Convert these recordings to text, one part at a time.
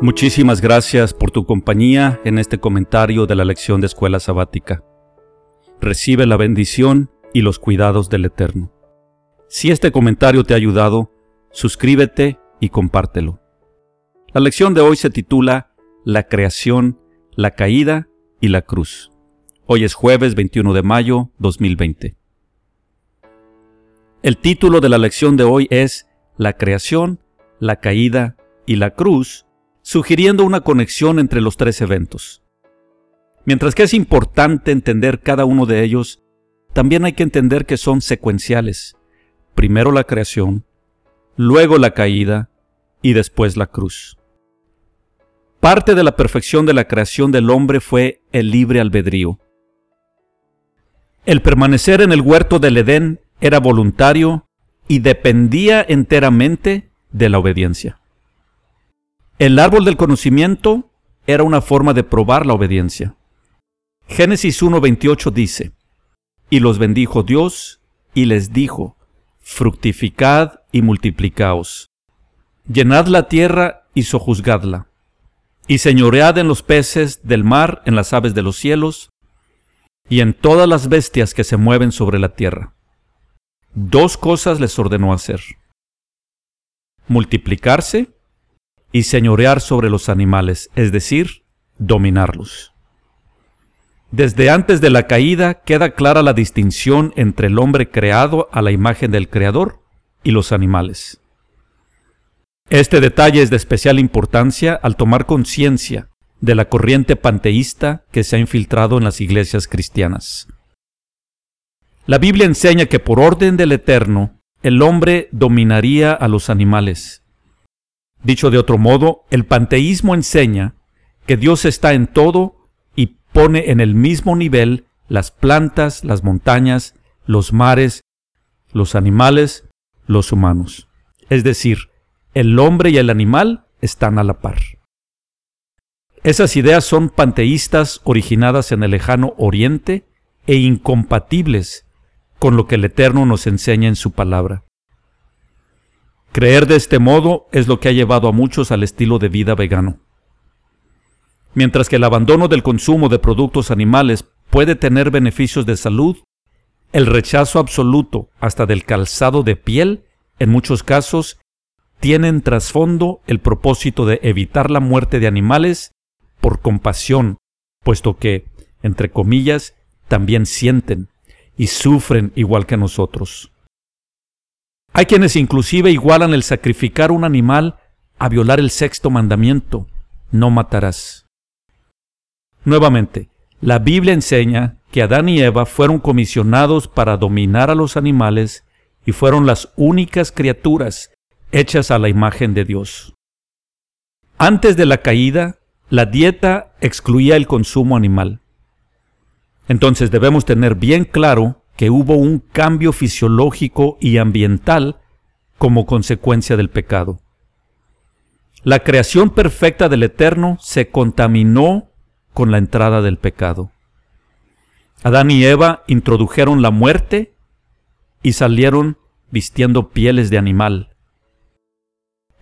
Muchísimas gracias por tu compañía en este comentario de la lección de escuela sabática. Recibe la bendición y los cuidados del Eterno. Si este comentario te ha ayudado, suscríbete y compártelo. La lección de hoy se titula La creación, la caída y la cruz. Hoy es jueves 21 de mayo 2020. El título de la lección de hoy es La creación, la caída y la cruz sugiriendo una conexión entre los tres eventos. Mientras que es importante entender cada uno de ellos, también hay que entender que son secuenciales. Primero la creación, luego la caída y después la cruz. Parte de la perfección de la creación del hombre fue el libre albedrío. El permanecer en el huerto del Edén era voluntario y dependía enteramente de la obediencia. El árbol del conocimiento era una forma de probar la obediencia. Génesis 1.28 dice, Y los bendijo Dios y les dijo, Fructificad y multiplicaos. Llenad la tierra y sojuzgadla. Y señoread en los peces del mar, en las aves de los cielos, y en todas las bestias que se mueven sobre la tierra. Dos cosas les ordenó hacer. Multiplicarse y señorear sobre los animales, es decir, dominarlos. Desde antes de la caída queda clara la distinción entre el hombre creado a la imagen del Creador y los animales. Este detalle es de especial importancia al tomar conciencia de la corriente panteísta que se ha infiltrado en las iglesias cristianas. La Biblia enseña que por orden del Eterno, el hombre dominaría a los animales, Dicho de otro modo, el panteísmo enseña que Dios está en todo y pone en el mismo nivel las plantas, las montañas, los mares, los animales, los humanos. Es decir, el hombre y el animal están a la par. Esas ideas son panteístas originadas en el lejano oriente e incompatibles con lo que el Eterno nos enseña en su palabra. Creer de este modo es lo que ha llevado a muchos al estilo de vida vegano. Mientras que el abandono del consumo de productos animales puede tener beneficios de salud, el rechazo absoluto hasta del calzado de piel, en muchos casos, tiene en trasfondo el propósito de evitar la muerte de animales por compasión, puesto que, entre comillas, también sienten y sufren igual que nosotros. Hay quienes inclusive igualan el sacrificar un animal a violar el sexto mandamiento, no matarás. Nuevamente, la Biblia enseña que Adán y Eva fueron comisionados para dominar a los animales y fueron las únicas criaturas hechas a la imagen de Dios. Antes de la caída, la dieta excluía el consumo animal. Entonces debemos tener bien claro que hubo un cambio fisiológico y ambiental como consecuencia del pecado. La creación perfecta del Eterno se contaminó con la entrada del pecado. Adán y Eva introdujeron la muerte y salieron vistiendo pieles de animal.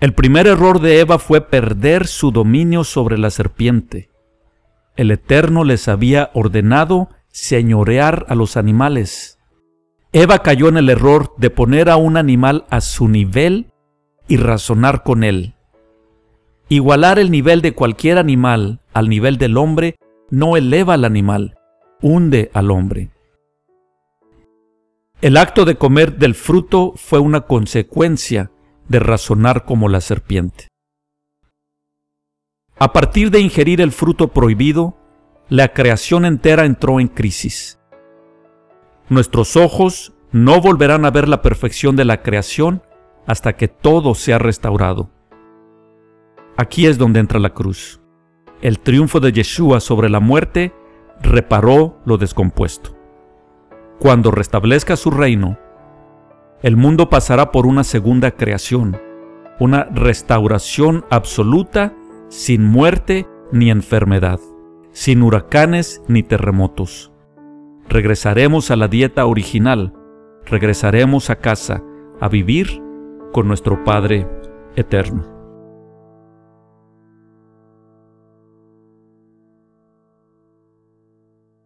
El primer error de Eva fue perder su dominio sobre la serpiente. El Eterno les había ordenado señorear a los animales. Eva cayó en el error de poner a un animal a su nivel y razonar con él. Igualar el nivel de cualquier animal al nivel del hombre no eleva al animal, hunde al hombre. El acto de comer del fruto fue una consecuencia de razonar como la serpiente. A partir de ingerir el fruto prohibido, la creación entera entró en crisis. Nuestros ojos no volverán a ver la perfección de la creación hasta que todo sea restaurado. Aquí es donde entra la cruz. El triunfo de Yeshua sobre la muerte reparó lo descompuesto. Cuando restablezca su reino, el mundo pasará por una segunda creación, una restauración absoluta sin muerte ni enfermedad sin huracanes ni terremotos. Regresaremos a la dieta original, regresaremos a casa a vivir con nuestro Padre eterno.